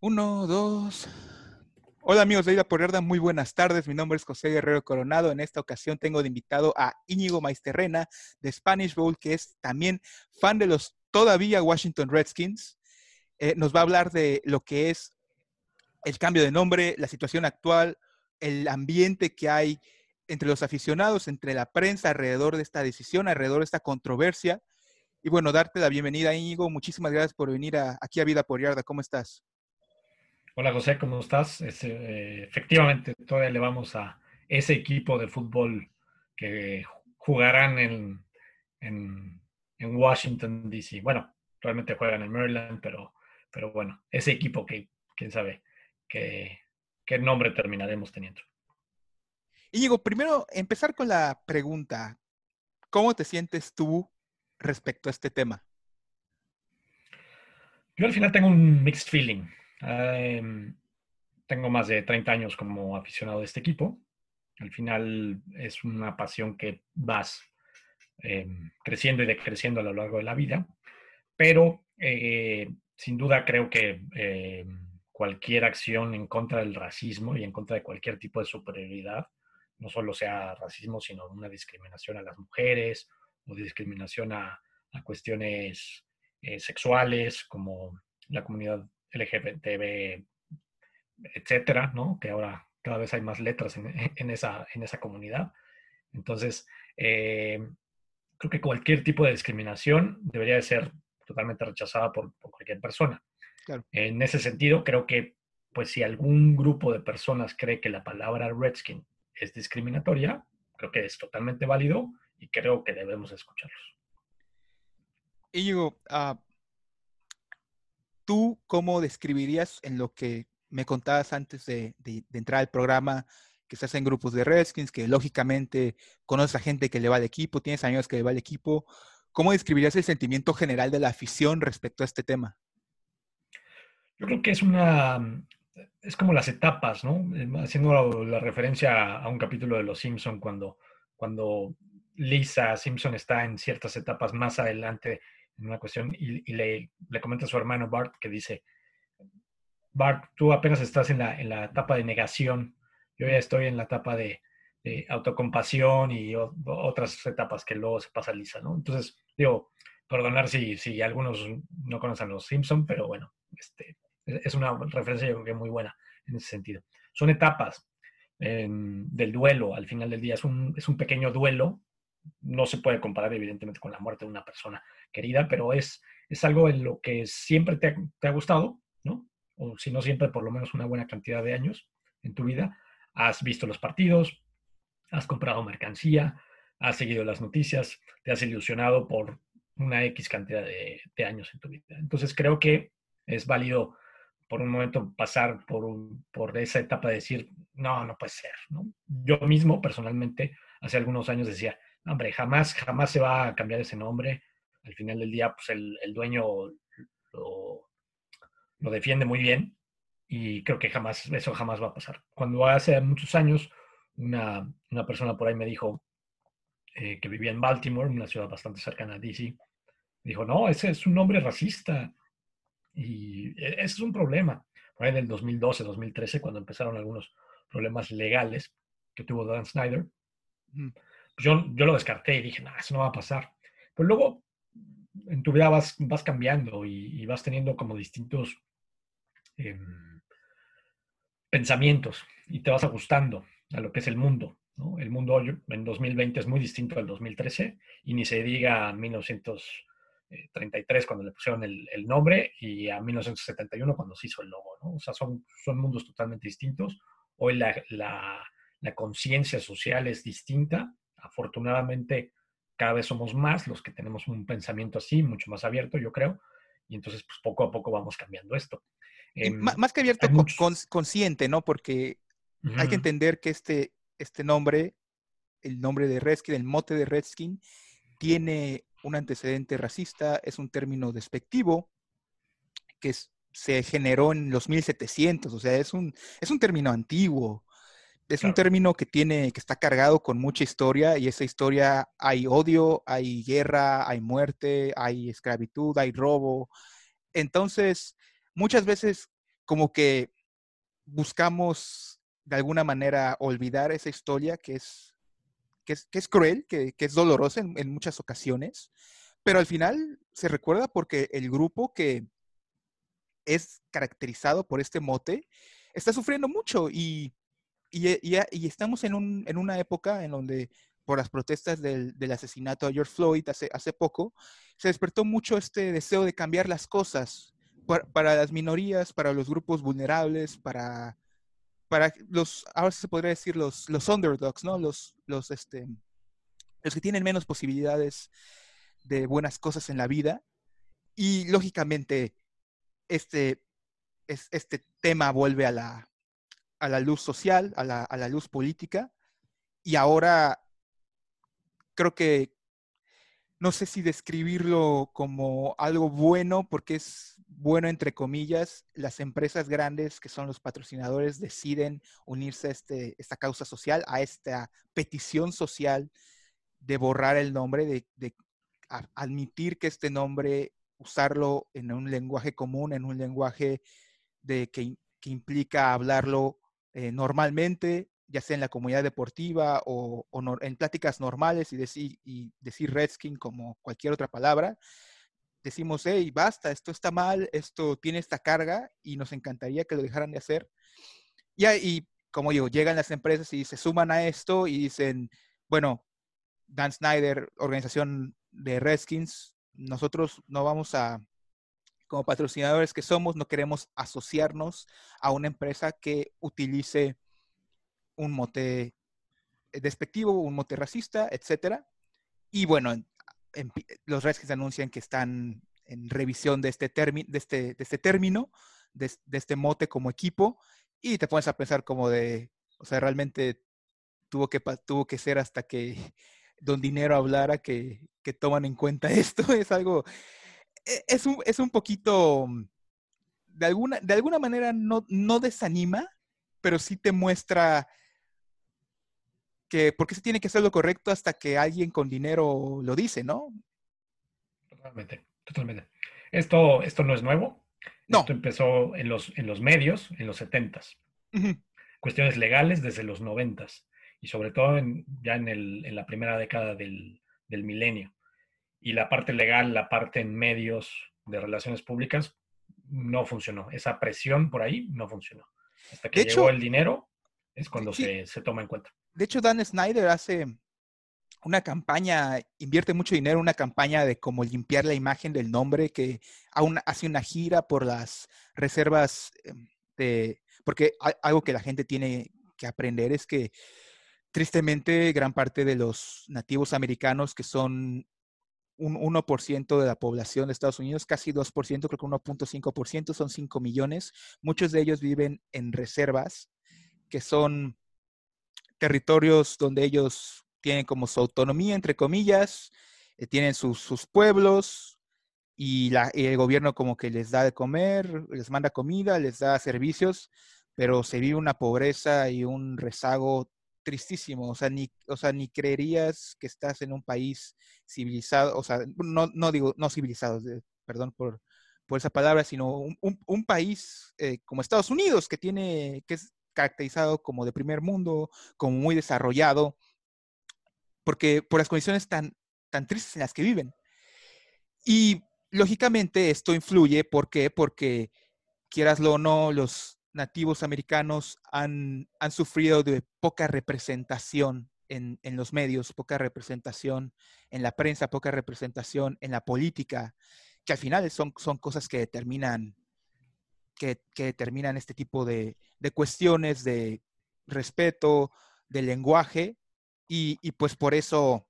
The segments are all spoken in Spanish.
Uno, dos. Hola amigos de Ida por Yarda, muy buenas tardes. Mi nombre es José Guerrero Coronado. En esta ocasión tengo de invitado a Íñigo Maisterrena de Spanish Bowl, que es también fan de los todavía Washington Redskins. Eh, nos va a hablar de lo que es el cambio de nombre, la situación actual, el ambiente que hay entre los aficionados, entre la prensa alrededor de esta decisión, alrededor de esta controversia. Y bueno, darte la bienvenida, Íñigo. Muchísimas gracias por venir aquí a Vida por Yarda. ¿Cómo estás? Hola José, ¿cómo estás? Eh, efectivamente, todavía le vamos a ese equipo de fútbol que jugarán en, en, Washington, D.C. Bueno, realmente juegan en Maryland, pero, pero bueno, ese equipo que quién sabe qué, qué nombre terminaremos teniendo. Y digo, primero empezar con la pregunta, ¿cómo te sientes tú respecto a este tema? Yo al final tengo un mixed feeling. Em, tengo más de 30 años como aficionado de este equipo. Al final es una pasión que vas em, creciendo y decreciendo a lo largo de la vida, pero eh, sin duda creo que em, cualquier acción en contra del racismo y en contra de cualquier tipo de superioridad, no solo sea racismo, sino una discriminación a las mujeres o discriminación a, cuestiones eh, sexuales como la comunidad LGBTB, etcétera, ¿no? Que ahora cada vez hay más letras en, esa, en esa comunidad. Entonces, eh, creo que cualquier tipo de discriminación debería de ser totalmente rechazada por, cualquier persona. En ese sentido, creo que, pues, si algún grupo de personas cree que la palabra redskin es discriminatoria, creo que es totalmente válido y creo que debemos escucharlos. Y digo, uh, ¿Tú cómo describirías en lo que me contabas antes de, entrar al programa que estás en grupos de Redskins, que lógicamente conoces a gente que le va al equipo, tienes amigos que le va al equipo? ¿Cómo describirías el sentimiento general de la afición respecto a este tema? Yo creo que es una, es como las etapas, ¿no? Eh, haciendo la, referencia a un capítulo de Los Simpson cuando, cuando Lisa Simpson está en ciertas etapas más adelante una cuestión y, le, le, comenta a su hermano Bart que dice, Bart, tú apenas estás en la, en la etapa de negación, yo ya estoy en la etapa de, autocompasión y otras etapas que luego se pasa lisa, ¿no? Entonces, digo, perdonar si, si algunos no conocen los Simpson, pero bueno, este, es una referencia yo creo que muy buena en ese sentido. Son etapas del duelo al final del día, es un, es un pequeño duelo no se puede comparar evidentemente con la muerte de una persona querida, pero es, es algo en lo que siempre te ha, gustado, ¿no? O si no siempre, por lo menos una buena cantidad de años en tu vida. Has visto los partidos, has comprado mercancía, has seguido las noticias, te has ilusionado por una X cantidad de, años en tu vida. Entonces creo que es válido por un momento pasar por, por esa etapa de decir, no, no puede ser. ¿no? Yo mismo personalmente hace algunos años decía, hombre, jamás, jamás se va a cambiar ese nombre. Al final del día, pues el, dueño lo, defiende muy bien y creo que jamás, eso jamás va a pasar. Cuando hace muchos años una, persona por ahí me dijo eh, que vivía en Baltimore, una ciudad bastante cercana a DC, dijo, no, ese es un nombre racista y e, ese es un problema. Por ahí en el 2012, 2013, cuando empezaron algunos problemas legales que tuvo Dan Snyder, yo, yo lo descarté y dije, no, eso no va a pasar. Pero luego en tu vida vas, vas cambiando y, vas teniendo como distintos em, pensamientos y te vas ajustando a lo que es el mundo. ¿no? El mundo en 2020 es muy distinto al 2013 y ni se diga a 1933 cuando le pusieron el, nombre y a 1971 cuando se hizo el logo. ¿no? O sea, son, son mundos totalmente distintos. Hoy la, la, la conciencia social es distinta afortunadamente cada vez somos más los que tenemos un pensamiento así, mucho más abierto, yo creo, y entonces pues poco a poco vamos cambiando esto. Em, más que abierto, consciente, ¿no? Porque hay que entender que este, este nombre, el nombre de Redskin, el mote de Redskin, tiene un antecedente racista, es un término despectivo que se generó en los 1700, o sea, es un, es un término antiguo es un término que tiene, que está cargado con mucha historia y esa historia hay odio, hay guerra, hay muerte, hay esclavitud, hay robo. Entonces, muchas veces como que buscamos de alguna manera olvidar esa historia que es, que es, cruel, que, es dolorosa en, muchas ocasiones, pero al final se recuerda porque el grupo que es caracterizado por este mote está sufriendo mucho y, y, estamos en, un, en, una época en donde por las protestas del, asesinato a George Floyd hace, hace poco, se despertó mucho este deseo de cambiar las cosas para, las minorías, para los grupos vulnerables, para, para los, ahora se podría decir los, los underdogs, ¿no? Los, los, este, los que tienen menos posibilidades de buenas cosas en la vida. Y lógicamente, este, este tema vuelve a la, a la luz social, a la, a la luz política. Y ahora creo que no sé si describirlo como algo bueno, porque es bueno entre comillas. Las empresas grandes que son los patrocinadores deciden unirse a este, esta causa social, a esta petición social de borrar el nombre, de, admitir que este nombre, usarlo en un lenguaje común, en un lenguaje de, que, implica hablarlo eh, normalmente, ya sea en la comunidad deportiva o, en pláticas normales y decir, y decir Redskin como cualquier otra palabra, decimos, hey, basta, esto está mal, esto tiene esta carga y nos encantaría que lo dejaran de hacer. Y, y como digo, llegan las empresas y se suman a esto y dicen, bueno, Dan Snyder, organización de Redskins, nosotros no vamos a, como patrocinadores que somos, no queremos asociarnos a una empresa que utilice un mote despectivo, un mote racista, etcétera. Y bueno, los Redskins anuncian que están en revisión de este, de este, de este término, de, este mote como equipo, y te pones a pensar como de, o sea, realmente tuvo que, tuvo que ser hasta que Don Dinero hablara que, que toman en cuenta esto. Es algo, es un, es un poquito, de alguna, de alguna manera no, no desanima, pero sí te muestra que porque se tiene que hacer lo correcto hasta que alguien con dinero lo dice, ¿no? Totalmente, totalmente. Esto, esto no es nuevo. No. Esto empezó en los, en los medios en los 70 Cuestiones legales desde los 90 y sobre todo ya en, el, en, la primera década del, del, milenio. Y la parte legal, la parte en medios de relaciones públicas, no funcionó. Esa presión por ahí no funcionó. Hasta que llegó el dinero es cuando se, se toma en cuenta. De hecho, Dan Snyder hace una campaña, invierte mucho dinero en una campaña de cómo limpiar la imagen del nombre, que aún hace una gira por las reservas em, de, porque algo que la gente tiene que aprender es que tristemente gran parte de los nativos americanos, que son un 1% de la población de Estados Unidos, casi 2%, creo que 1.5%, son 5 millones, muchos de ellos viven en reservas, que son territorios donde ellos tienen como su autonomía, entre comillas, eh, tienen sus, pueblos y, la, el gobierno como que les da de comer, les manda comida, les da servicios, pero se vive una pobreza y un rezago tristísimo, o sea, ni, o sea, ni creerías que estás en un país civilizado, o sea, no, no digo, no civilizado, perdón por, por esa palabra, sino un, país eh, como Estados Unidos, que tiene, que es caracterizado como de primer mundo, como muy desarrollado, porque por las condiciones tan, tan tristes en las que viven. Y lógicamente esto influye, ¿por qué? Porque quieraslo o no, los nativos americanos han, han sufrido de poca representación en, en, los medios, poca representación en la prensa, poca representación en la política, que al final son, son cosas que determinan que, determinan este tipo de, cuestiones de respeto, de lenguaje, y, pues por eso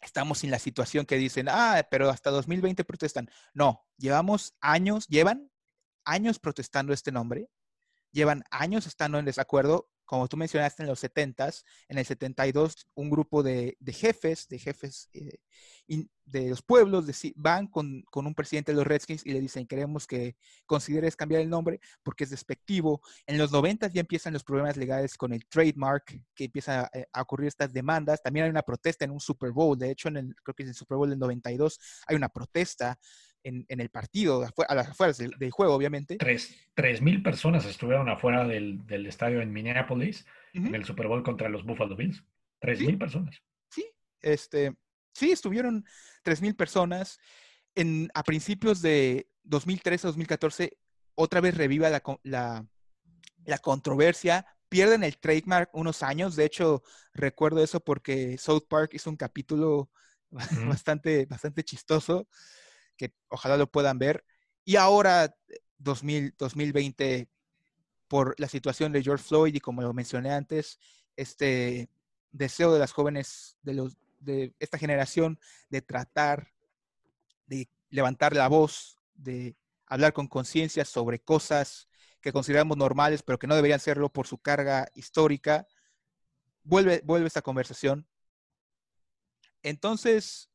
estamos en la situación que dicen, ah, pero hasta 2020 protestan. No, llevamos años, llevan años protestando este nombre, llevan años estando en desacuerdo como tú mencionaste en los 70s, en el 72 un grupo de, jefes, de jefes eh, de los pueblos van con, un presidente de los Redskins y le dicen, queremos que consideres cambiar el nombre porque es despectivo. En los 90 ya empiezan los problemas legales con el trademark, que empiezan eh, a, ocurrir estas demandas. También hay una protesta en un Super Bowl, de hecho, en el, creo que es el Super Bowl del 92, hay una protesta en, el partido, a las afueras del, juego, obviamente. Tres mil personas estuvieron afuera del, estadio en Minneapolis en el Super Bowl contra los Buffalo Bills. Tres mil personas. Sí, este, sí, estuvieron tres mil personas. En, a principios de 2013-2014, otra vez reviva la, la, la controversia pierden el trademark unos años. De hecho, recuerdo eso porque South Park hizo un capítulo bastante, bastante chistoso, que ojalá lo puedan ver. Y ahora, 2000, 2020, por la situación de George Floyd y como lo mencioné antes, este deseo de las jóvenes de, los, de esta generación de tratar de levantar la voz, de hablar con conciencia sobre cosas que consideramos normales, pero que no deberían serlo por su carga histórica, vuelve, vuelve esta conversación. Entonces,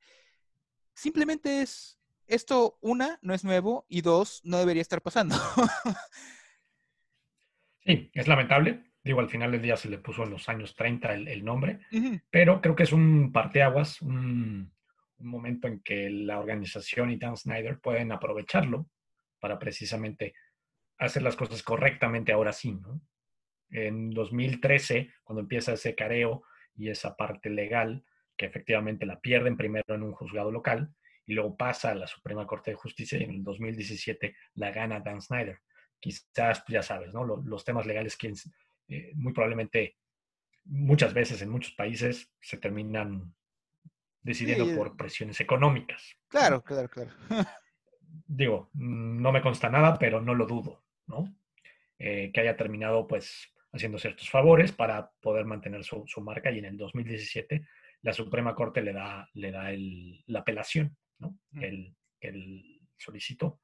simplemente es, esto, una, no es nuevo y dos, no debería estar pasando. sí, es lamentable. Digo, al final del día se le puso en los años 30 el, nombre, pero creo que es un parteaguas, un, un momento en que la organización y Dan Snyder pueden aprovecharlo para precisamente hacer las cosas correctamente ahora sí, ¿no? En 2013, cuando empieza ese careo y esa parte legal, que efectivamente la pierden primero en un juzgado local y luego pasa a la Suprema Corte de Justicia y en el 2017 la gana Dan Snyder. Quizás, pues, ya sabes, ¿no? Los, temas legales que eh, muy probablemente muchas veces en muchos países se terminan decidiendo por presiones económicas. Claro, claro, claro. Digo, no me consta nada, pero no lo dudo. ¿no? Eh, que haya terminado pues haciendo ciertos favores para poder mantener su, marca y en el 2017 la Suprema Corte le da, le da la apelación, ¿no? El, el solicitó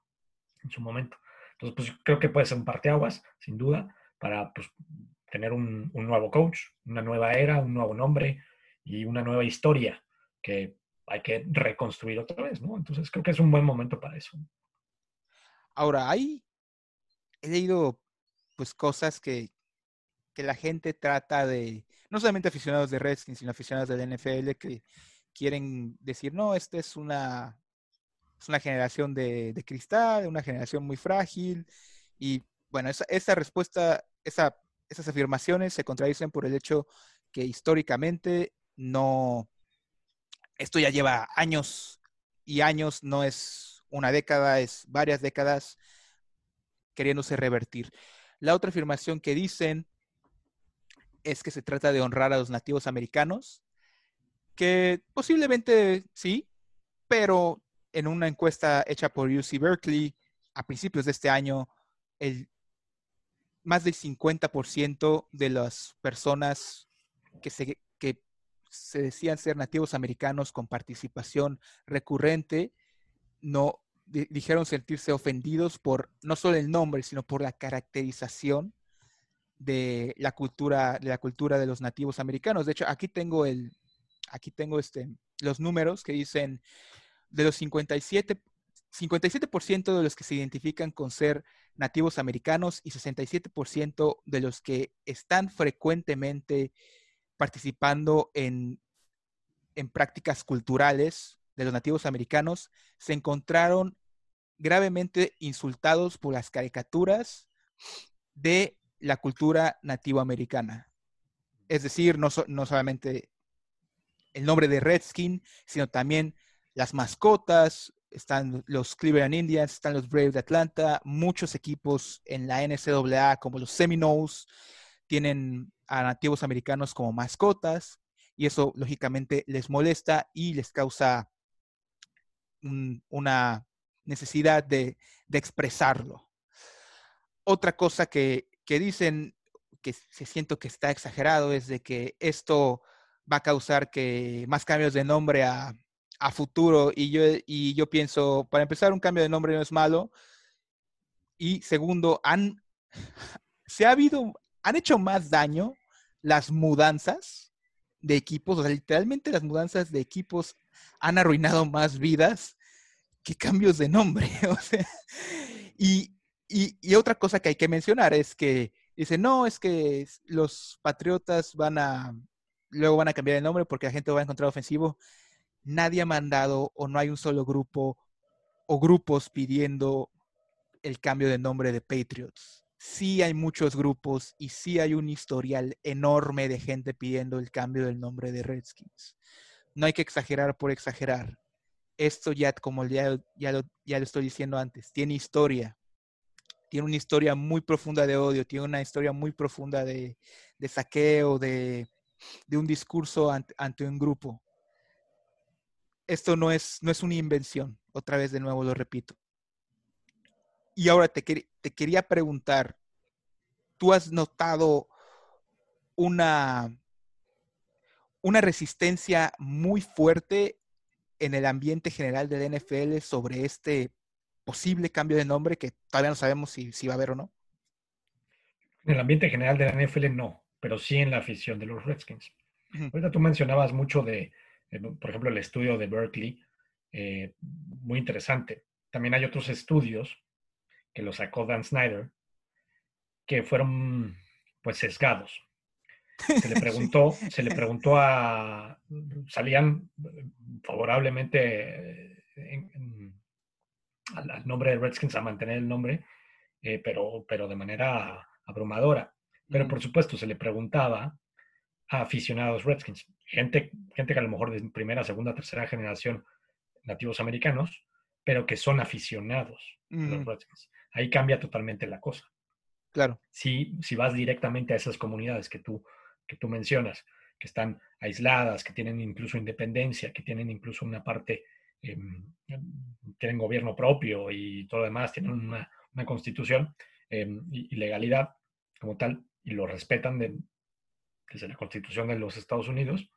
en su momento. Entonces, pues creo que puede ser un parteaguas, sin duda, para pues, tener un, un, nuevo coach, una nueva era, un nuevo nombre y una nueva historia que hay que reconstruir otra vez, ¿no? Entonces creo que es un buen momento para eso. Ahora, hay he leído pues cosas que, la gente trata de, no solamente aficionados de Redskins, sino aficionados del NFL que quieren decir, no, esta es una, es una generación de, cristal, una generación muy frágil. Y bueno, esa, esa respuesta, esa, esas afirmaciones se contradicen por el hecho que históricamente no, esto ya lleva años y años, no es una década, es varias décadas queriéndose revertir. La otra afirmación que dicen es que se trata de honrar a los nativos americanos, que posiblemente sí, pero en una encuesta hecha por UC Berkeley a principios de este año, el, más del 50% de las personas que se, que se decían ser nativos americanos con participación recurrente no dijeron sentirse ofendidos por no solo el nombre, sino por la caracterización de la cultura de la cultura de los nativos americanos. De hecho, aquí tengo el aquí tengo este los números que dicen de los 57 57% de los que se identifican con ser nativos americanos y 67% de los que están frecuentemente participando en, en prácticas culturales de los nativos americanos se encontraron gravemente insultados por las caricaturas de la cultura nativoamericana. Es decir, no, no solamente el nombre de Redskin, sino también las mascotas, están los Cleveland Indians, están los Braves de Atlanta, muchos equipos en la NCAA como los Seminoles tienen a nativos americanos como mascotas y eso lógicamente les molesta y les causa una necesidad de, expresarlo. Otra cosa que, dicen, que se siento que está exagerado, es de que esto va a causar que más cambios de nombre a, futuro. Y yo, y yo pienso, para empezar, un cambio de nombre no es malo. Y segundo, han, se ha habido, han hecho más daño las mudanzas de equipos, o sea, literalmente las mudanzas de equipos han arruinado más vidas que cambios de nombre. y, otra cosa que hay que mencionar es que dice, no, es que los patriotas van a, luego van a cambiar el nombre porque la gente va a encontrar ofensivo. Nadie ha mandado o no hay un solo grupo o grupos pidiendo el cambio de nombre de Patriots. Sí hay muchos grupos y sí hay un historial enorme de gente pidiendo el cambio del nombre de Redskins. No hay que exagerar por exagerar. Esto ya, como ya, ya, lo, ya lo estoy diciendo antes, tiene historia. Tiene una historia muy profunda de odio, tiene una historia muy profunda de, de saqueo, de, de un discurso ante, un grupo. Esto no es, no es una invención, otra vez de nuevo lo repito. Y ahora te, te quería preguntar, ¿tú has notado una, una resistencia muy fuerte en el ambiente general del NFL sobre este posible cambio de nombre que todavía no sabemos si, si va a haber o no? En el ambiente general de la NFL no, pero sí en la afición de los Redskins. Uh -huh. Ahorita tú mencionabas mucho de, eh, por ejemplo, el estudio de Berkeley, eh, muy interesante. También hay otros estudios que lo sacó Dan Snyder, que fueron pues sesgados. Se le preguntó, sí. se le preguntó a, salían favorablemente en, en, al, al, nombre de Redskins a mantener el nombre, eh, pero, pero de manera abrumadora. Pero mm. por supuesto se le preguntaba a aficionados Redskins, gente, gente que a lo mejor de primera, segunda, tercera generación nativos americanos, pero que son aficionados mm. a los Redskins. Ahí cambia totalmente la cosa. Claro. Si, si vas directamente a esas comunidades que tú, que tú mencionas, que están aisladas, que tienen incluso independencia, que tienen incluso una parte, eh, tienen gobierno propio y todo lo demás, tienen una, una constitución eh, y, y, legalidad como tal, y lo respetan de, desde la constitución de los Estados Unidos,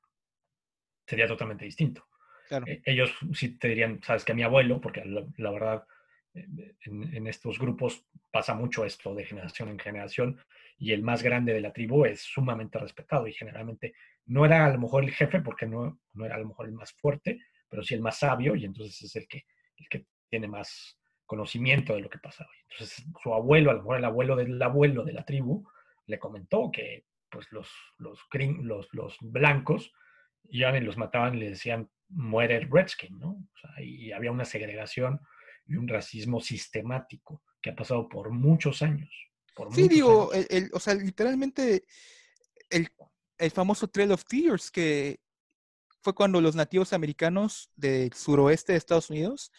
sería totalmente distinto. Claro. Eh, ellos sí te dirían, sabes que mi abuelo, porque la, la verdad en, en, estos grupos pasa mucho esto de generación en generación y el más grande de la tribu es sumamente respetado y generalmente no era a lo mejor el jefe porque no, no era a lo mejor el más fuerte, pero sí el más sabio y entonces es el que, el que tiene más conocimiento de lo que pasaba. Entonces su abuelo, a lo mejor el abuelo del abuelo de la tribu, le comentó que pues los, los, los, los blancos iban y los mataban y le decían muere el redskin, ¿no? O sea, y había una segregación y un racismo sistemático que ha pasado por muchos años. Por sí, muchos digo, años. El, el, o sea, literalmente el, el, famoso Trail of Tears, que fue cuando los nativos americanos del suroeste de Estados Unidos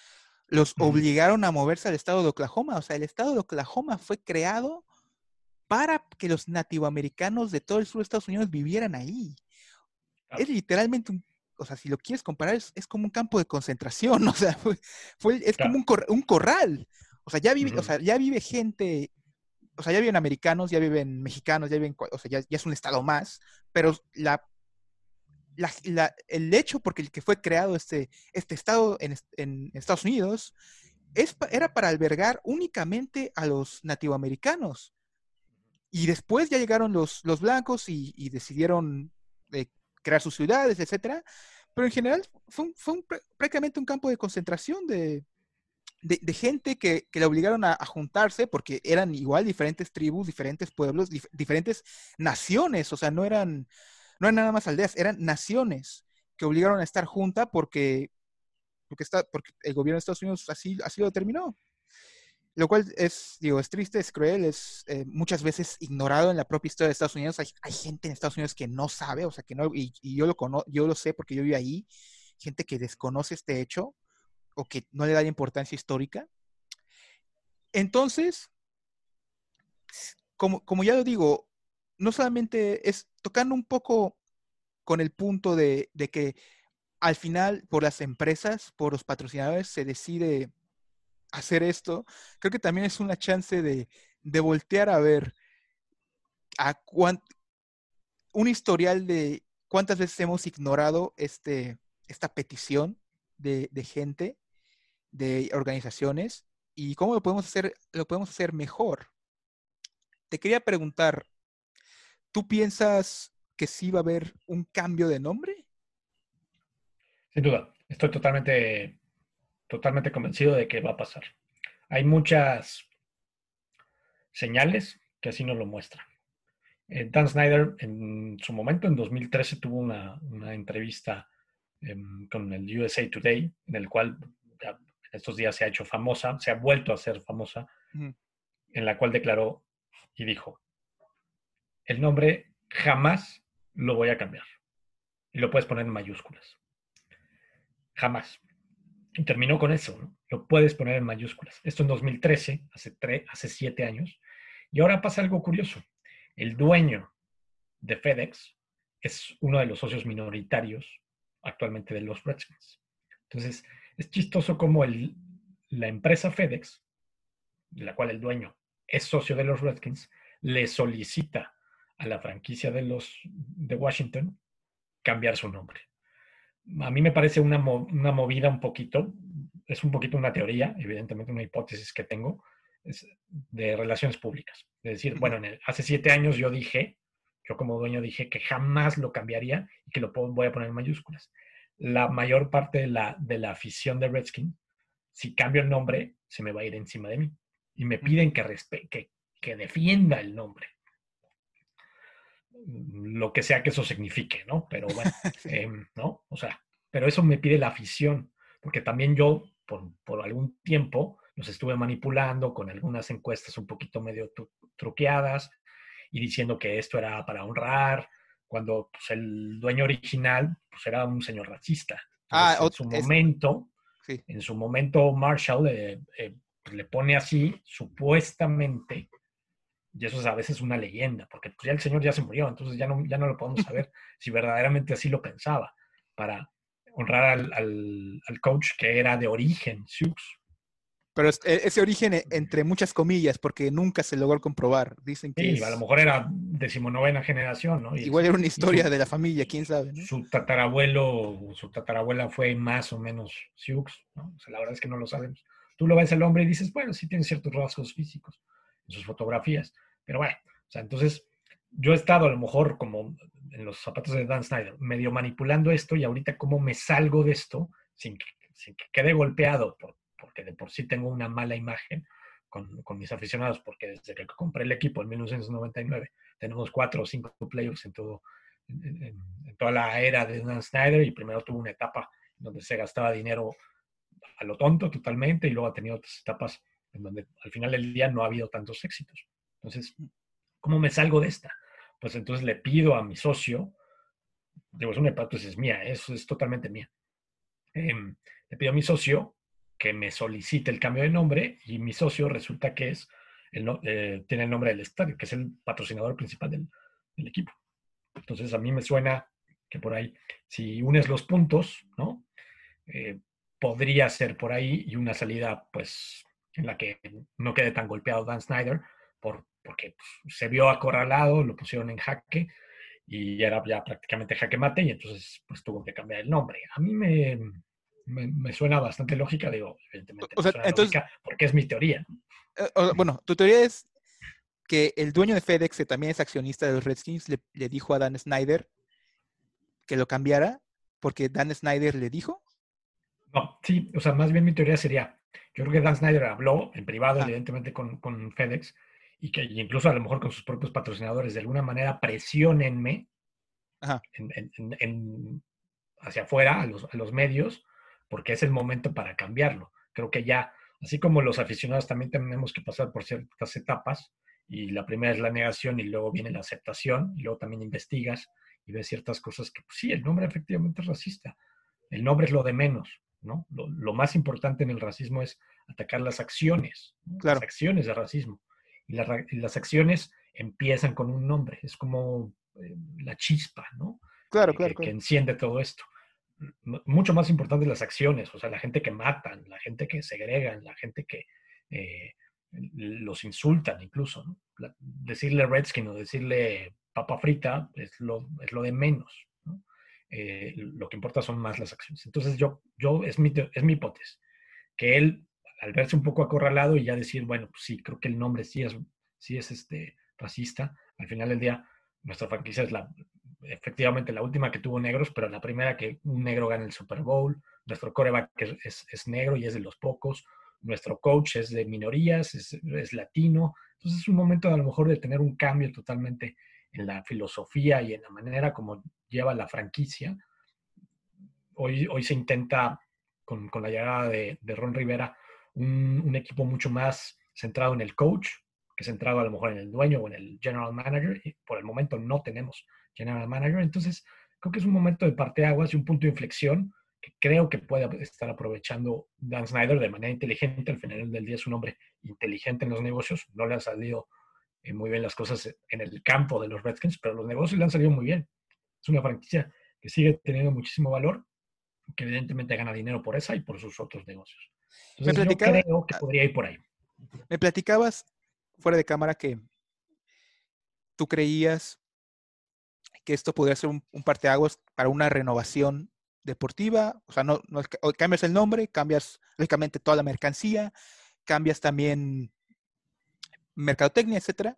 los obligaron a moverse al estado de Oklahoma. O sea, el estado de Oklahoma fue creado para que los nativoamericanos de todo el sur de Estados Unidos vivieran ahí. Claro. Es literalmente un o sea, si lo quieres comparar, es, es, como un campo de concentración, o sea, fue, fue es claro. como un, cor, un, corral. O sea, ya vive, uh -huh. o sea, ya vive gente, o sea, ya viven americanos, ya viven mexicanos, ya viven, o sea, ya, ya es un estado más, pero la, la, la, el hecho porque el que fue creado este, este estado en, en Estados Unidos es, era para albergar únicamente a los nativoamericanos. Y después ya llegaron los, los blancos y, y decidieron eh, crear sus ciudades, etcétera. Pero en general fue, un, fue un, prácticamente un campo de concentración de, de, gente que, que, le obligaron a, juntarse porque eran igual diferentes tribus, diferentes pueblos, dif diferentes naciones, o sea, no eran, no eran nada más aldeas, eran naciones que obligaron a estar juntas porque, porque, está, porque el gobierno de Estados Unidos así, así lo determinó lo cual es, digo, es triste, es cruel, es eh, muchas veces ignorado en la propia historia de Estados Unidos. Hay, hay, gente en Estados Unidos que no sabe, o sea, que no, y, yo lo conozco, yo lo sé porque yo vivo ahí, gente que desconoce este hecho o que no le da la importancia histórica. Entonces, como, como ya lo digo, no solamente es tocando un poco con el punto de, de que al final, por las empresas, por los patrocinadores, se decide hacer esto, creo que también es una chance de, de voltear a ver a cuán, un historial de cuántas veces hemos ignorado este, esta petición de, de, gente, de organizaciones, y cómo lo podemos hacer, lo podemos hacer mejor. Te quería preguntar, ¿tú piensas que sí va a haber un cambio de nombre? Sin duda, estoy totalmente totalmente convencido de que va a pasar. Hay muchas señales que así nos lo muestran. Eh, Dan Snyder en su momento, en 2013, tuvo una, una entrevista eh, con el USA Today, en el cual estos días se ha hecho famosa, se ha vuelto a ser famosa, en la cual declaró y dijo, el nombre jamás lo voy a cambiar. Y lo puedes poner en mayúsculas. Jamás. Y terminó con eso, ¿no? Lo puedes poner en mayúsculas. Esto en 2013, hace, hace siete años. Y ahora pasa algo curioso. El dueño de FedEx es uno de los socios minoritarios actualmente de los Redskins. Entonces, es chistoso como la empresa FedEx, de la cual el dueño es socio de los Redskins, le solicita a la franquicia de los de Washington cambiar su nombre. A mí me parece una, una movida un poquito, es un poquito una teoría, evidentemente una hipótesis que tengo, de relaciones públicas. Es decir, bueno, en hace siete años yo dije, yo como dueño dije que jamás lo cambiaría y que lo voy a poner en mayúsculas. La mayor parte de la, de la afición de Redskin, si cambio el nombre, se me va a ir encima de mí. Y me piden que, que, que defienda el nombre. Lo que sea que eso signifique, ¿no? Pero bueno, em, ¿no? O sea, pero eso me pide la afición, porque también yo, por, por algún tiempo, los estuve manipulando con algunas encuestas un poquito medio truqueadas y diciendo que esto era para honrar, cuando pues, el dueño original pues, era un señor racista. ah, en su momento, en su momento Marshall eh, eh, pues, le pone así, supuestamente, y eso es a veces una leyenda, porque pues, ya el señor ya se murió, entonces ya no, ya no lo podemos saber si verdaderamente así lo pensaba, para honrar al, al coach que era de origen, Sioux. Pero e, ese origen e, entre muchas comillas, porque nunca se logró comprobar. Dicen que. Sí, a lo mejor era decimonovena generación, ¿no? Igual era una historia de la familia, quién sabe. Su tatarabuelo, su tatarabuela fue más o menos Sioux, ¿no? O sea, la verdad es que no lo sabemos. Tú lo ves el hombre y dices, bueno, sí tiene ciertos rasgos físicos en sus fotografías. Pero bueno, o sea, entonces yo he estado a lo mejor como en los zapatos de Dan Snyder, medio manipulando esto y ahorita cómo me salgo de esto sin que, sin que quede golpeado por porque de por sí tengo una mala imagen con, con, mis aficionados, porque desde que compré el equipo en 1999 tenemos cuatro o cinco playoffs en, todo, en, toda la era de Dan Snyder y primero tuvo una etapa donde se gastaba dinero a lo tonto totalmente y luego ha tenido otras etapas en donde al final del día no ha habido tantos éxitos. Entonces, ¿cómo me salgo de esta? Pues entonces le pido a mi socio, digo, es una hipótesis mía, eso es totalmente mía. Em, le pido a mi socio que me solicite el cambio de nombre y mi socio resulta que es el, eh, tiene el nombre del estadio, que es el patrocinador principal del, equipo. Entonces a mí me suena que por ahí, si unes los puntos, ¿no? Eh, podría ser por ahí y una salida, pues, en la que no quede tan golpeado Dan Snyder, por, porque pues, se vio acorralado, lo pusieron en jaque y era ya prácticamente jaque mate y entonces pues tuvo que cambiar el nombre. A mí me, me, suena bastante lógica, digo, evidentemente. porque es mi teoría. Eh, bueno, tu teoría es que el dueño de FedEx, que también es accionista de los Redskins, le, le, dijo a Dan Snyder que lo cambiara porque Dan Snyder le dijo. No, sí, o sea, más bien mi teoría sería, yo creo que Dan Snyder habló en privado, evidentemente, con, con, FedEx y que incluso a lo mejor con sus propios patrocinadores, de alguna manera presionenme En, hacia afuera, a los, a los medios, porque es el momento para cambiarlo. Creo que ya, así como los aficionados también tenemos que pasar por ciertas etapas, y la primera es la negación y luego viene la aceptación, y luego también investigas y ves ciertas cosas que, pues, sí, el nombre efectivamente es racista. El nombre es lo de menos, ¿no? Lo, más importante en el racismo es atacar las acciones, las acciones de racismo. Y, las acciones empiezan con un nombre, es como eh, la chispa, ¿no? Claro, claro, que enciende todo esto mucho más importantes las acciones, o sea, la gente que matan, la gente que segregan, la gente que eh, los insultan incluso. decirle redskin o decirle papa frita es lo, es lo de menos. Eh, lo que importa son más las acciones. Entonces yo, yo es, mi, es mi hipótesis, que él, al verse un poco acorralado y ya decir, bueno, pues sí, creo que el nombre sí es, sí es este, racista, al final del día nuestra franquicia es la, efectivamente la última que tuvo negros, pero la primera que un negro gana el Super Bowl. Nuestro coreback es, es, negro y es de los pocos. Nuestro coach es de minorías, es, es, latino. Entonces es un momento a lo mejor de tener un cambio totalmente en la filosofía y en la manera como lleva la franquicia. Hoy, hoy se intenta con, la llegada de, Ron Rivera un, equipo mucho más centrado en el coach, que centrado a lo mejor en el dueño o en el general manager. Y por el momento no tenemos general manager. Entonces, creo que es un momento de parteaguas y un punto de inflexión que creo que puede estar aprovechando Dan Snyder de manera inteligente. Al final del día es un hombre inteligente en los negocios. No le han salido muy bien las cosas en el campo de los Redskins, pero los negocios le han salido muy bien. Es una franquicia que sigue teniendo muchísimo valor, que evidentemente gana dinero por esa y por sus otros negocios. Entonces, yo creo que podría ir por ahí. Me platicabas fuera de cámara que tú creías que esto podría ser un, un parteaguas para una renovación deportiva, o sea, no, no, cambias el nombre, cambias lógicamente toda la mercancía, cambias también mercadotecnia, etcétera,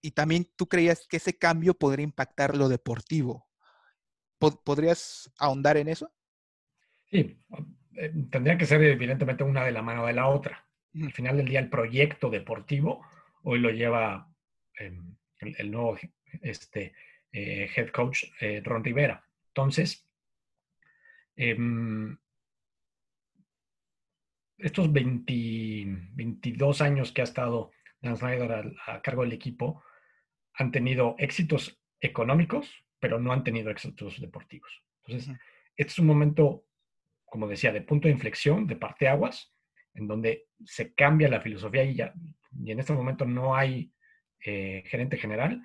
y también tú creías que ese cambio podría impactar lo deportivo. ¿Podrías ahondar en eso? Sí, eh, tendría que ser evidentemente una de la mano de la otra. Al final del día, el proyecto deportivo hoy lo lleva em, el, nuevo este, eh, head coach eh, Ron Rivera. Entonces, em, estos 22 años que ha estado Dan Snyder a, cargo del equipo han tenido éxitos económicos, pero no han tenido éxitos deportivos. Entonces, este es un momento, como decía, de punto de inflexión, de parteaguas, en donde se cambia la filosofía y, ya, y en este momento no hay eh, gerente general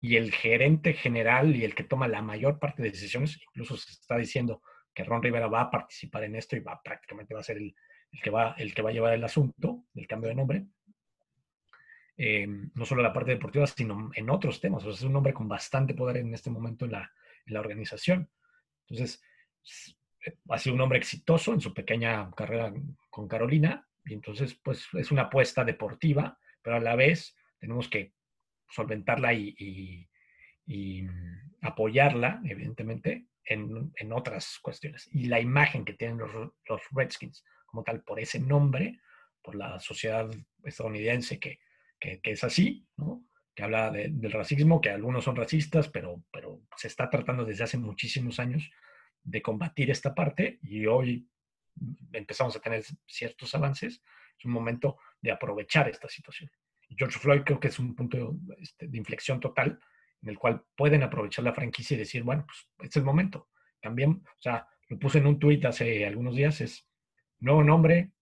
y el gerente general y el que toma la mayor parte de decisiones, incluso se está diciendo que Ron Rivera va a participar en esto y va prácticamente va a ser el, que, va, el que va a llevar el asunto del cambio de nombre. Eh, no solo la parte deportiva, sino en otros temas. O sea, es un hombre con bastante poder en este momento en la, en la organización. Entonces, eh, ha sido un hombre exitoso en su pequeña carrera con Carolina y entonces, pues, es una apuesta deportiva, pero a la vez tenemos que solventarla y, apoyarla, evidentemente, en, en, otras cuestiones. Y la imagen que tienen los, los Redskins como tal por ese nombre, por la sociedad estadounidense que que, es así, ¿no? que habla del racismo, que algunos son racistas, pero, pero se está tratando desde hace muchísimos años de combatir esta parte y hoy empezamos a tener ciertos avances. Es un momento de aprovechar esta situación. George Floyd creo que es un punto este, de inflexión total en el cual pueden aprovechar la franquicia y decir, bueno, pues este es el momento. También, o sea, lo puse en un tuit hace algunos días, es nuevo nombre,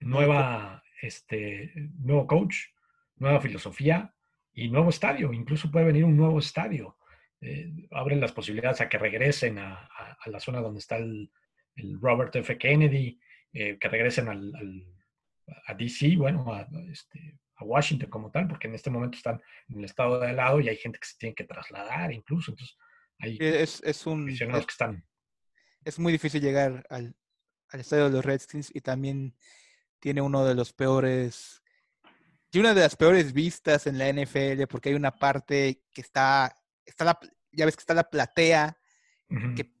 nueva, este, nuevo coach, nueva filosofía y nuevo estadio. Incluso puede venir un nuevo estadio. Eh, abren las posibilidades a que regresen a, la zona donde está el, Robert F. Kennedy, eh, que regresen al, a DC, bueno, este, a, Washington como tal, porque en este momento están en el estado de lado y hay gente que se tiene que trasladar incluso. Entonces, hay es, es un, que están. Es muy difícil llegar al, al estadio de los Redskins y también tiene uno de los peores, tiene una de las peores vistas en la NFL porque hay una parte que está, está la, ya ves que está la platea, que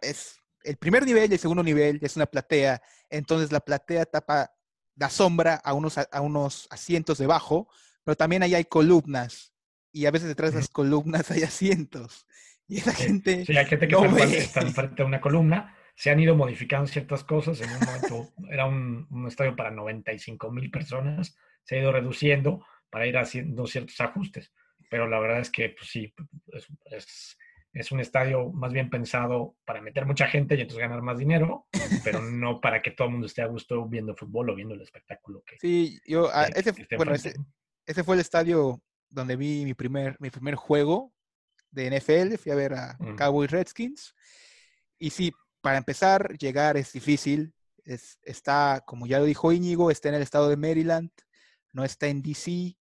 es, el primer nivel y el segundo nivel es una platea, entonces la platea tapa, da sombra a unos, a unos asientos debajo, pero también ahí hay columnas y a veces detrás de las columnas hay asientos. Y esa gente. Sí, hay gente que está, enfrente de una columna se han ido modificando ciertas cosas. En un momento era un, estadio para 95 mil personas, se ha ido reduciendo para ir haciendo ciertos ajustes. Pero la verdad es que, pues sí, es, es, un estadio más bien pensado para meter mucha gente y entonces ganar más dinero, pero no para que todo el mundo esté a gusto viendo fútbol o viendo el espectáculo que. Sí, yo, ah, ese, bueno, ese, ese, fue el estadio donde vi mi primer, mi primer juego de NFL. Fui a ver a Cowboys Redskins. Y sí, para empezar, llegar es difícil. está, como ya lo dijo Íñigo, está en el estado de Maryland, no está en DC.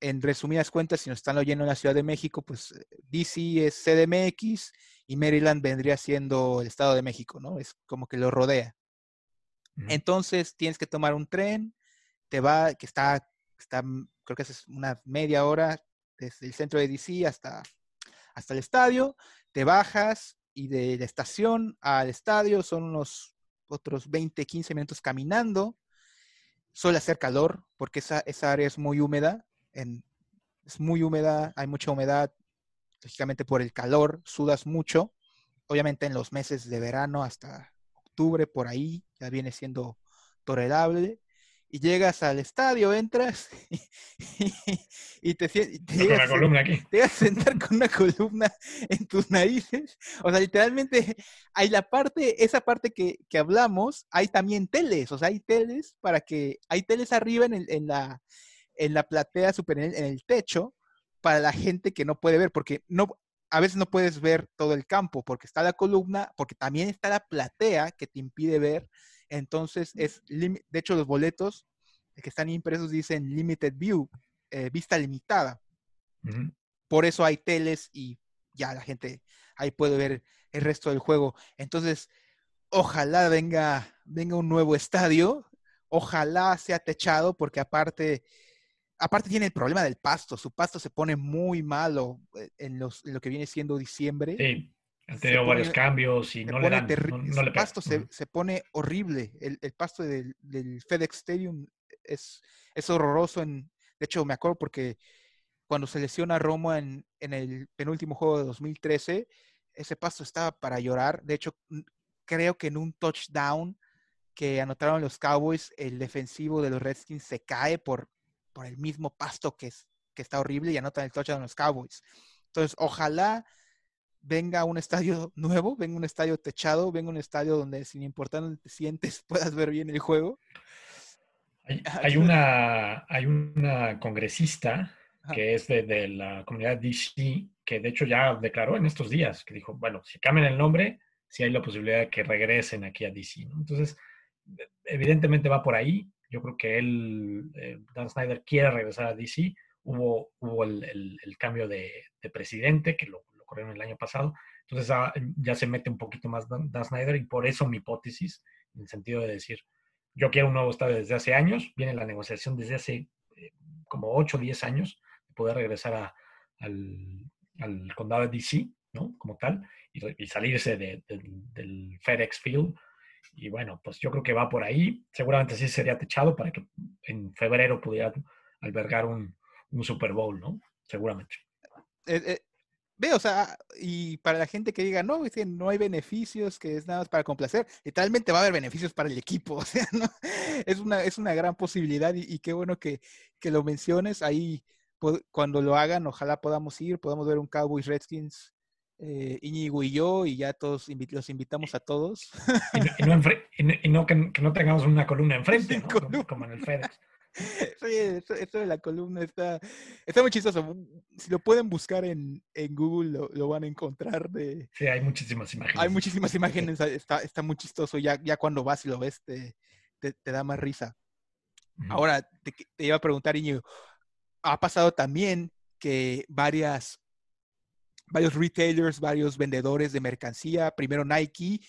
En resumidas cuentas, si nos están oyendo en la Ciudad de México, pues DC es CDMX y Maryland vendría siendo el estado de México, ¿no? Es como que lo rodea. Entonces tienes que tomar un tren, te va, que está, está, creo que es una media hora desde el centro de DC hasta, hasta el estadio, te bajas, y de la estación al estadio son unos otros 20, 15 minutos caminando. Suele hacer calor porque esa, esa área es muy húmeda. Es muy húmeda, hay mucha humedad, lógicamente por el calor, sudas mucho. Obviamente en los meses de verano hasta octubre por ahí, ya viene siendo tolerable y llegas al estadio, entras y, te, te, llegas, te, a sentar con una columna en tus narices. O sea, literalmente hay la parte, esa parte que, que hablamos, hay también teles, o sea, hay teles para que, hay teles arriba en, en, la, en la platea super en el techo para la gente que no puede ver, porque no, a veces no puedes ver todo el campo, porque está la columna, porque también está la platea que te impide ver entonces, es, de hecho, los boletos que están impresos dicen limited view, eh, vista limitada. Por eso hay teles y ya la gente ahí puede ver el resto del juego. Entonces, ojalá venga, venga un nuevo estadio, ojalá sea techado, porque aparte, aparte tiene el problema del pasto. Su pasto se pone muy malo eh, en, los, en lo que viene siendo diciembre. Sí. Han tenido varios cambios y no le dan. el pasto se, pone horrible. El, pasto del, FedEx Stadium es, es horroroso. En, de hecho, me acuerdo porque cuando se lesiona Roma en, en el penúltimo juego de 2013, ese pasto estaba para llorar. De hecho, creo que en un touchdown que anotaron los Cowboys, el defensivo de los Redskins se cae por, por el mismo pasto que, es, que está horrible y anotan el touchdown los Cowboys. Entonces, ojalá venga un estadio nuevo, venga un estadio techado, venga un estadio donde sin importar donde te sientes puedas ver bien el juego. Hay, una, hay una congresista que es de, la comunidad DC, que de hecho ya declaró en estos días, que dijo, bueno, si cambian el nombre, si hay la posibilidad de que regresen aquí a DC. Entonces, evidentemente va por ahí. Yo creo que él, eh, Dan Snyder, quiere regresar a DC. Hubo, hubo el, cambio de, de, presidente, que lo, ocurrieron el año pasado. Entonces ah, ya se mete un poquito más Dan, Snyder y por eso mi hipótesis, en el sentido de decir, yo quiero un nuevo estadio desde hace años, viene la negociación desde hace eh, como 8 o 10 años, de poder regresar al, condado de DC, ¿no? Como tal, y, salirse del FedEx Field. Y bueno, pues yo creo que va por ahí. Seguramente sí sería techado para que en febrero pudiera albergar un, Super Bowl, ¿no? Seguramente. Eh, eh, Ve, o sea, y para la gente que diga, no, no hay beneficios, que es nada más para complacer, literalmente va a haber beneficios para el equipo, o sea, ¿no? es, una, es una gran posibilidad y, qué bueno que, lo menciones, ahí cuando lo hagan, ojalá podamos ir, podamos ver un Cowboys Redskins, eh, Íñigo y yo, y ya todos los invitamos a todos. Y no, que, no tengamos una columna enfrente, ¿no? como en el FedEx. Eso, de la columna está, está muy chistoso. Si lo pueden buscar en, Google, lo, van a encontrar. De, sí, hay muchísimas imágenes. Hay muchísimas imágenes, está, está muy chistoso. Ya, ya cuando vas y lo ves, te, te, da más risa. Ahora, te, iba a preguntar, Iñigo, ha pasado también que varias, varios retailers, varios vendedores de mercancía, primero Nike,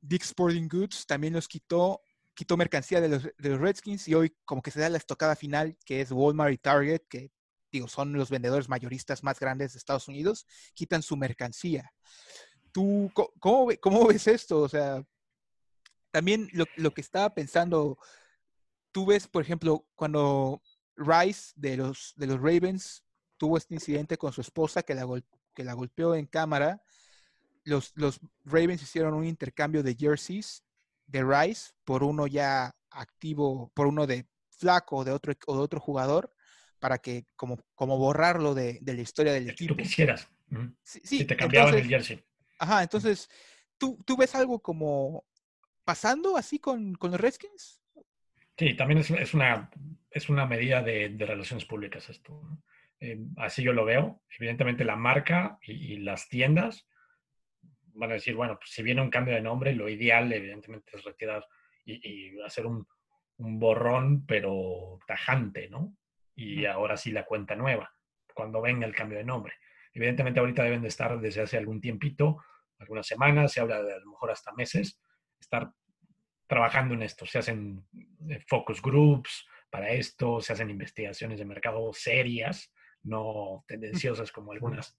Dick Sporting Goods, también los quitó quitó mercancía de los, Redskins y hoy como que se da la estocada final que es Walmart y Target, que digo, son los vendedores mayoristas más grandes de Estados Unidos, quitan su mercancía. ¿Tú cómo, cómo ves esto? O sea, también lo, lo, que estaba pensando, tú ves, por ejemplo, cuando Rice de los, de los Ravens tuvo este incidente con su esposa que la, que la golpeó en cámara, los, los Ravens hicieron un intercambio de jerseys de Rice por uno ya activo, por uno de flaco de otro, o de otro jugador, para que como, como borrarlo de, la historia del equipo. Tú quisieras. Sí, si te cambiaban el jersey. Ajá, entonces, ¿tú, ¿tú, ves algo como pasando así con, con los Redskins? Sí, también es, es, una, es una medida de, de relaciones públicas esto. Eh, así yo lo veo. Evidentemente la marca y las tiendas van a decir, bueno, pues si viene un cambio de nombre, lo ideal evidentemente es retirar y, hacer un, borrón, pero tajante, ¿no? Y ahora sí la cuenta nueva, cuando venga el cambio de nombre. Evidentemente ahorita deben de estar desde hace algún tiempito, algunas semanas, se habla de a lo mejor hasta meses, estar trabajando en esto. Se hacen eh, focus groups para esto, se hacen investigaciones de mercado serias, no tendenciosas como algunas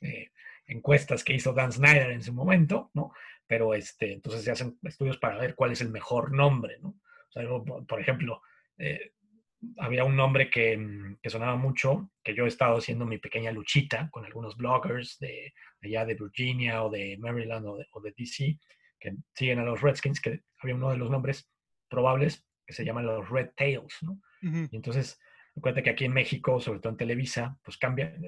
eh, encuestas que hizo Dan Snyder en su momento, ¿no? Pero este, entonces se hacen estudios para ver cuál es el mejor nombre, ¿no? O sea, por ejemplo, eh, había un nombre que, que, sonaba mucho, que yo he estado haciendo mi pequeña luchita con algunos bloggers de, allá de Virginia o de Maryland o de, DC, que siguen a los Redskins, que había uno de los nombres probables que se llaman los Red Tails, ¿no? Y entonces, cuenta que aquí en México, sobre todo en Televisa, pues cambian,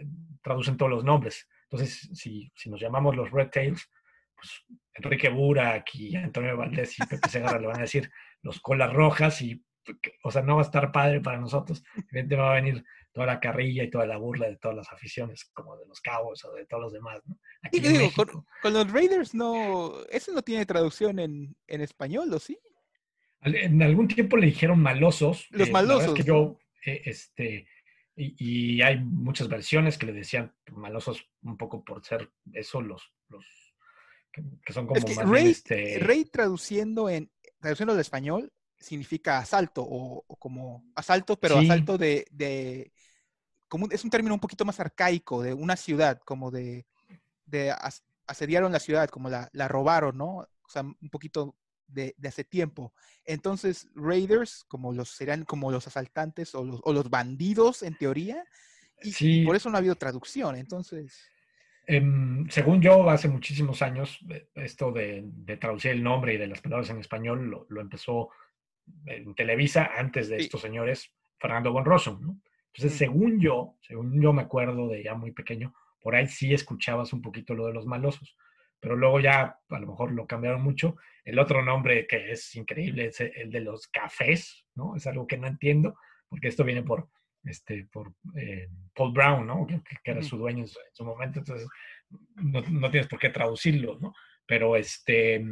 traducen todos los nombres. Entonces, si, si nos llamamos los Red Tails, pues Enrique Burak y Antonio Valdés y Pepe Segarra le van a decir los colas rojas y, o sea, no va a estar padre para nosotros. Evidentemente va a venir toda la carrilla y toda la burla de todas las aficiones, como de los cabos o de todos los demás, ¿no? Aquí digo, con, los Raiders no, eso no tiene traducción en, en español, ¿o sí? En algún tiempo le dijeron malosos. Los eh, malosos. que yo, eh, este, y, hay muchas versiones que le decían malosos un poco por ser eso, los, los que, son como rey, este rey traduciendo en traduciendo al español significa asalto o, como asalto, pero asalto de, de como, es un término un poquito más arcaico de una ciudad, como de, de asediaron la ciudad, como la, la robaron, ¿no? O sea, un poquito de, hace tiempo. Entonces, Raiders, como los serán como los asaltantes o los, o los bandidos en teoría, y, por eso no ha habido traducción. Entonces. Em, según yo, hace muchísimos años, eh, esto de, traducir el nombre y de las palabras en español lo, empezó en Televisa antes de estos señores, Fernando Bonroso, ¿no? Entonces, según yo, según yo me acuerdo de ya muy pequeño, por ahí sí escuchabas un poquito lo de los malosos pero luego ya a lo mejor lo cambiaron mucho. El otro nombre que es increíble es el de los cafés, ¿no? Es algo que no entiendo, porque esto viene por, este, por eh, Paul Brown, ¿no? Que, era su dueño en su, momento, entonces no, no, tienes por qué traducirlo, ¿no? Pero este,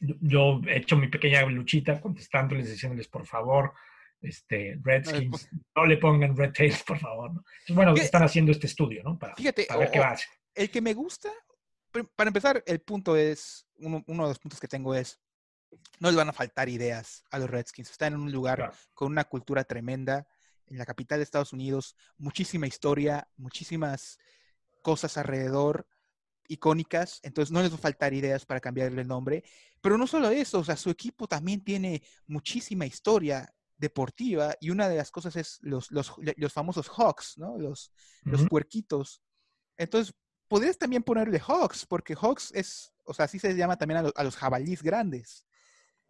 yo he hecho mi pequeña luchita contestándoles, diciéndoles, por favor, este, Redskins, no, le pongan Red Tails, por favor. ¿no? bueno, están haciendo este estudio, ¿no? Para, fíjate, ver qué va a hacer. El que me gusta para empezar, el punto es, uno, de los puntos que tengo es, no les van a faltar ideas a los Redskins. Están en un lugar con una cultura tremenda, en la capital de Estados Unidos, muchísima historia, muchísimas cosas alrededor icónicas, entonces no les va a faltar ideas para cambiarle el nombre. Pero no solo eso, o sea, su equipo también tiene muchísima historia deportiva y una de las cosas es los, los, famosos Hawks, ¿no? Los, los puerquitos. Entonces, podrías también ponerle Hawks, porque Hawks es, o sea, así se llama también a, los jabalíes grandes.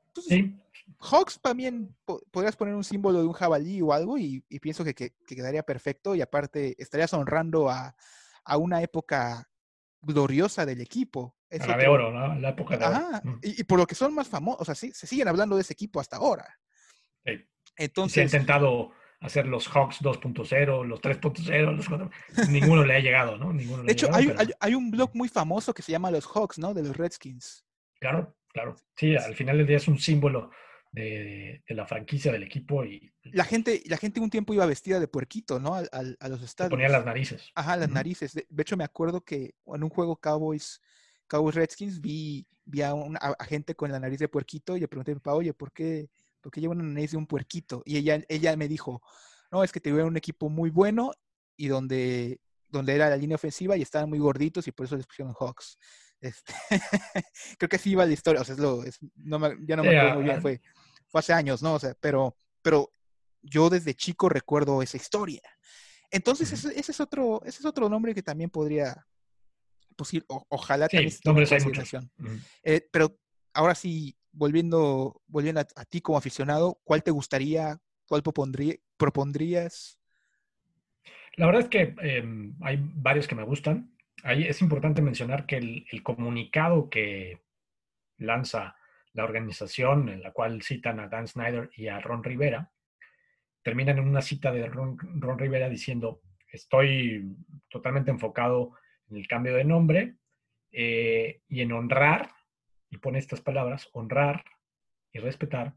Entonces, Hawks también podrías poner un símbolo de un jabalí o algo y, pienso que, quedaría perfecto y aparte estarías honrando a, una época gloriosa del equipo. la de oro, ¿no? La época de oro. Mm. Y, por lo que son más famosos, o sea, sí, se siguen hablando de ese equipo hasta ahora. Entonces, se ha intentado hacer los Hawks 2.0, los 3.0, los 4. Ninguno le ha llegado, ¿no? de hecho, hay, un blog muy famoso que se llama Los Hawks, ¿no? De los Redskins. Claro, claro. Sí, al final del día es un símbolo de, la franquicia del equipo y... La gente, la gente un tiempo iba vestida de puerquito, ¿no? A, los estadios. Ponía las narices. Ajá, las narices. De, hecho, me acuerdo que en un juego Cowboys, Cowboys Redskins vi, vi a, una, gente con la nariz de puerquito y le pregunté a mi papá, oye, ¿por qué porque lleva una nariz de un puerquito. Y ella, ella me dijo, no, es que te un equipo muy bueno y donde, donde era la línea ofensiva y estaban muy gorditos y por eso les pusieron Hawks. Este, creo que así iba la historia, o sea, es lo, no ya no me acuerdo muy bien, fue, fue hace años, ¿no? O sea, pero, pero yo desde chico recuerdo esa historia. Entonces, ese, es otro, ese es otro nombre que también podría, pues, ojalá sí, nombres hay. Eh, pero ahora sí, volviendo, volviendo a, ti como aficionado, ¿cuál te gustaría, cuál propondrías? La verdad es que em, hay varios que me gustan. Ahí es importante mencionar que el, comunicado que lanza la organización, en la cual citan a Dan Snyder y a Ron Rivera, terminan en una cita de Ron, Rivera diciendo, estoy totalmente enfocado en el cambio de nombre eh, y en honrar y pone estas palabras, honrar y respetar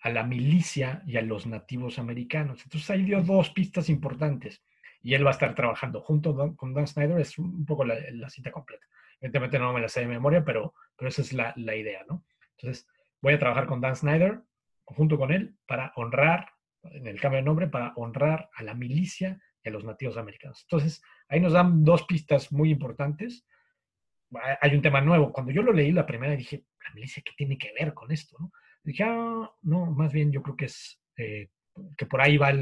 a la milicia y a los nativos americanos. Entonces ahí dio dos pistas importantes y él va a estar trabajando junto con Dan Snyder, es un poco la, cita completa. Evidentemente no me la sé de memoria, pero, pero esa es la, la, idea, ¿no? Entonces voy a trabajar con Dan Snyder, junto con él, para honrar, en el cambio de nombre, para honrar a la milicia y a los nativos americanos. Entonces ahí nos dan dos pistas muy importantes hay un tema nuevo. Cuando yo lo leí la primera dije, la milicia, ¿qué tiene que ver con esto? ¿no? Dije, ah, no, más bien yo creo que es eh, que por ahí va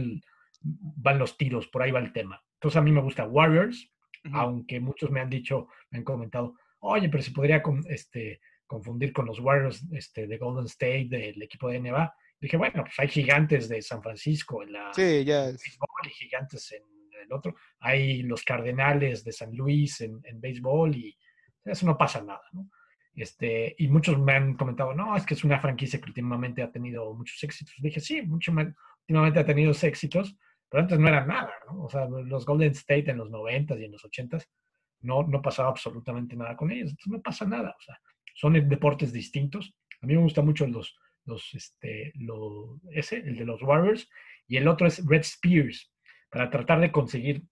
van los tiros, por ahí va el tema. Entonces a mí me gusta Warriors, aunque muchos me han dicho, me han comentado, oye, pero si podría este, confundir con los Warriors este, de Golden State, del equipo de NBA. Dije, bueno, pues hay gigantes de San Francisco en la sí, ya y gigantes en el otro. Hay los Cardenales de San Luis en, en béisbol y eso no pasa nada, ¿no? Este, y muchos me han comentado, no, es que es una franquicia que últimamente ha tenido muchos éxitos. Dije, sí, mucho, últimamente ha tenido éxitos, pero antes no era nada. O sea, los Golden State en los 90 y en los 80 no, no pasaba absolutamente nada con ellos. Entonces no pasa nada, o sea, son deportes distintos. A mí me gusta mucho los, los, este, lo, ese, el de los Warriors, y el otro es Red Spears, para tratar de conseguir,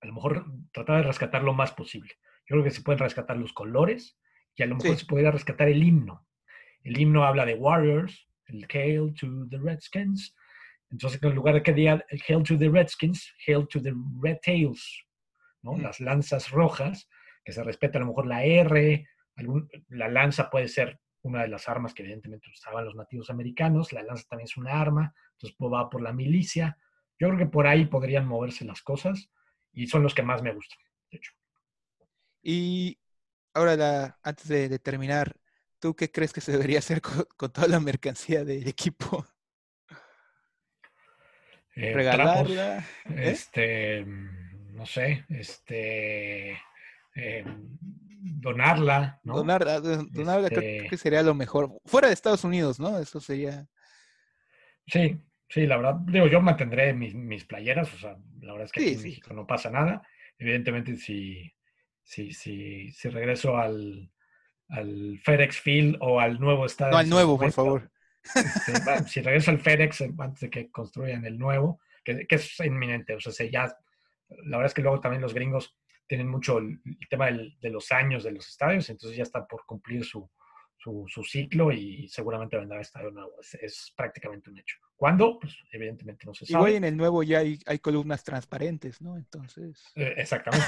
a lo mejor tratar de rescatar lo más posible. Yo creo que se pueden rescatar los colores, y a lo mejor se podría rescatar el himno. El himno habla de Warriors, el Hail to the Redskins. Entonces, en lugar de que diga Hail to the Redskins, Hail to the Red Tails, ¿no? Las lanzas rojas, que se respeta a lo mejor la R, la lanza puede ser una de las armas que evidentemente usaban los nativos americanos, la lanza también es una arma, entonces va por la milicia. Yo creo que por ahí podrían moverse las cosas y son los que más me gustan. Y ahora, antes de, terminar, ¿tú qué crees que se debería hacer con, toda la mercancía del equipo? Eh, Regalarla. ¿eh? Este, no sé, este, eh, donarla, ¿no? Donarla, donarla creo este que sería lo mejor. Fuera de Estados Unidos, ¿no? Eso sería. Sí, sí, la verdad, digo, yo mantendré mis, playeras, o sea, la verdad es que en México no pasa nada. Evidentemente, si si, si, si regreso al, al FedEx Field o al nuevo estadio. No, al nuevo, por favor. Este, si regreso al FedEx antes de que construyan el nuevo, que, que es inminente, o sea, ya, la verdad es que luego también los gringos tienen mucho el, tema de los años de los estadios, entonces ya está por cumplir su, su, ciclo y seguramente vendrá estadio nuevo. Es, prácticamente un hecho. ¿Cuándo? Pues evidentemente no se sabe. Igual en el nuevo ya hay, columnas transparentes, ¿no? Entonces. Eh, exactamente.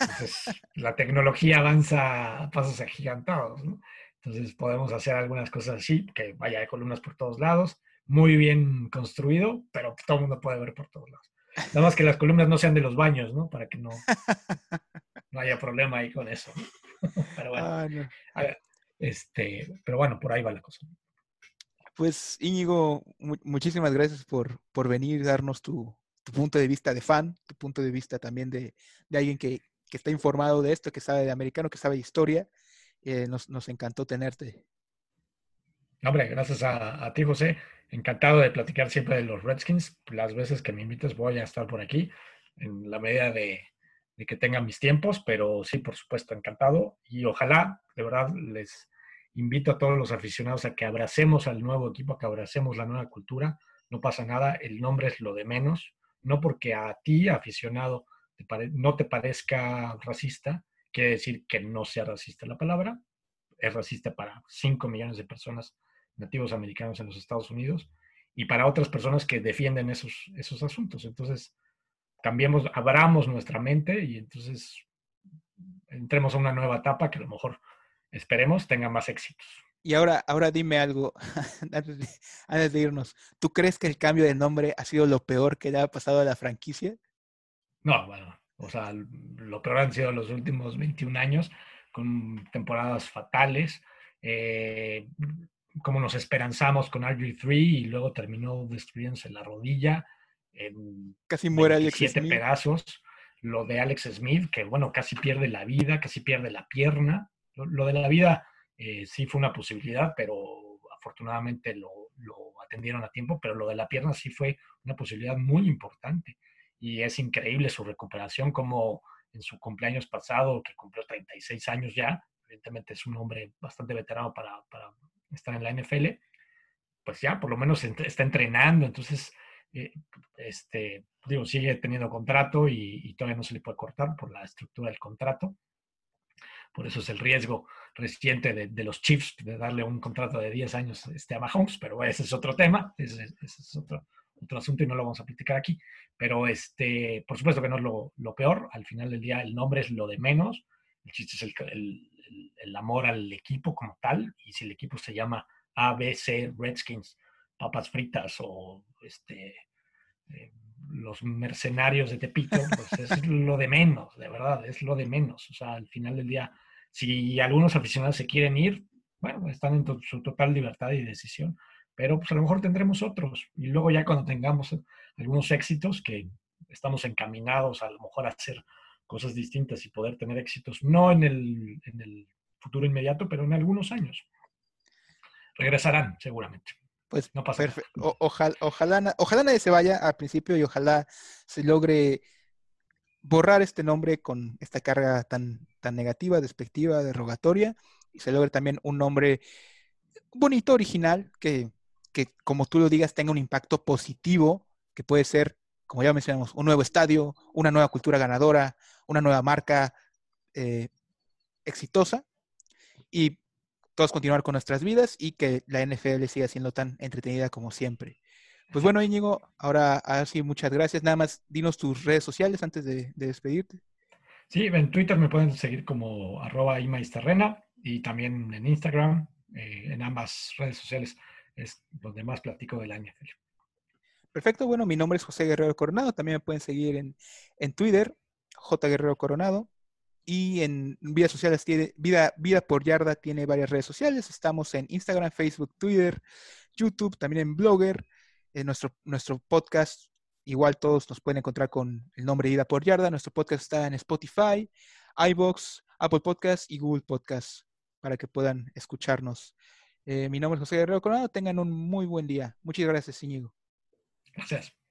Entonces, la tecnología avanza a pasos agigantados, ¿no? Entonces podemos hacer algunas cosas así, que vaya, hay columnas por todos lados, muy bien construido, pero todo el mundo puede ver por todos lados. Nada más que las columnas no sean de los baños, ¿no? Para que no, no haya problema ahí con eso. Pero bueno, ah, este, pero bueno, por ahí va la cosa. Pues Íñigo, muchísimas gracias por, por venir, darnos tu, punto de vista de fan, tu punto de vista también de, alguien que, está informado de esto, que sabe de americano, que sabe de historia. Eh, nos, encantó tenerte. Hombre, gracias a, ti, José. Encantado de platicar siempre de los Redskins. Las veces que me invites voy a estar por aquí, en la medida de, de que tenga mis tiempos, pero sí, por supuesto, encantado. Y ojalá, de verdad, les invito a todos los aficionados a que abracemos al nuevo equipo, a que abracemos la nueva cultura. No pasa nada, el nombre es lo de menos. No porque a ti, aficionado, no te parezca racista, quiere decir que no sea racista la palabra. Es racista para 5 millones de personas nativos americanos en los Estados Unidos y para otras personas que defienden esos, esos asuntos. Entonces, cambiemos, abramos nuestra mente y entonces entremos a una nueva etapa que a lo mejor esperemos tenga más éxitos. Y ahora, ahora dime algo, antes de, irnos. ¿Tú crees que el cambio de nombre ha sido lo peor que le ha pasado a la franquicia? No, bueno, o sea, lo peor han sido los últimos 21 años, con temporadas fatales. Eh, como nos esperanzamos con RG3 y luego terminó destruyéndose la rodilla en casi muere Alex siete pedazos. Lo de Alex Smith, que bueno, casi pierde la vida, casi pierde la pierna. Lo, de la vida eh, sí fue una posibilidad, pero afortunadamente lo, atendieron a tiempo, pero lo de la pierna sí fue una posibilidad muy importante. Y es increíble su recuperación, como en su cumpleaños pasado, que cumplió 36 años ya, evidentemente es un hombre bastante veterano para, para estar en la NFL, pues ya por lo menos está entrenando, entonces eh, este, digo, sigue teniendo contrato y, todavía no se le puede cortar por la estructura del contrato. Por eso es el riesgo reciente de, los Chiefs de darle un contrato de 10 años este, a Mahomes, pero ese es otro tema, ese, es otro, otro asunto y no lo vamos a platicar aquí. Pero este, por supuesto que no es lo, lo peor, al final del día el nombre es lo de menos, el chiste es el, el, el, amor al equipo como tal, y si el equipo se llama ABC Redskins, papas fritas o este, eh, los mercenarios de Tepito, pues es lo de menos, de verdad, es lo de menos. O sea, al final del día, si algunos aficionados se quieren ir, bueno, están en su total libertad y decisión, pero pues a lo mejor tendremos otros. Y luego ya cuando tengamos algunos éxitos, que estamos encaminados a lo mejor a hacer cosas distintas y poder tener éxitos, no en el, en el futuro inmediato, pero en algunos años. Regresarán seguramente. Pues no pasa ojalá, ojalá, ojalá nadie se vaya al principio y ojalá se logre borrar este nombre con esta carga tan, tan negativa, despectiva, derogatoria, y se logre también un nombre bonito, original, que, que como tú lo digas tenga un impacto positivo, que puede ser, como ya mencionamos, un nuevo estadio, una nueva cultura ganadora, una nueva marca eh, exitosa, y todos continuar con nuestras vidas y que la NFL siga siendo tan entretenida como siempre. Pues bueno, Íñigo, ahora así muchas gracias. Nada más dinos tus redes sociales antes de, despedirte. Sí, en Twitter me pueden seguir como arroba imaisterrena y también en Instagram, eh, en ambas redes sociales es donde más platico de la NFL. Perfecto, bueno, mi nombre es José Guerrero Coronado, también me pueden seguir en, en Twitter, J Guerrero Coronado, y en vidas sociales tiene, vida, vida por yarda tiene varias redes sociales. Estamos en Instagram, Facebook, Twitter, YouTube, también en Blogger. En nuestro, nuestro podcast, igual todos nos pueden encontrar con el nombre Vida por Yarda. Nuestro podcast está en Spotify, iBox, Apple Podcast y Google Podcast para que puedan escucharnos. Eh, mi nombre es José Guerrero Coronado. Tengan un muy buen día. Muchas gracias, Íñigo. Gracias.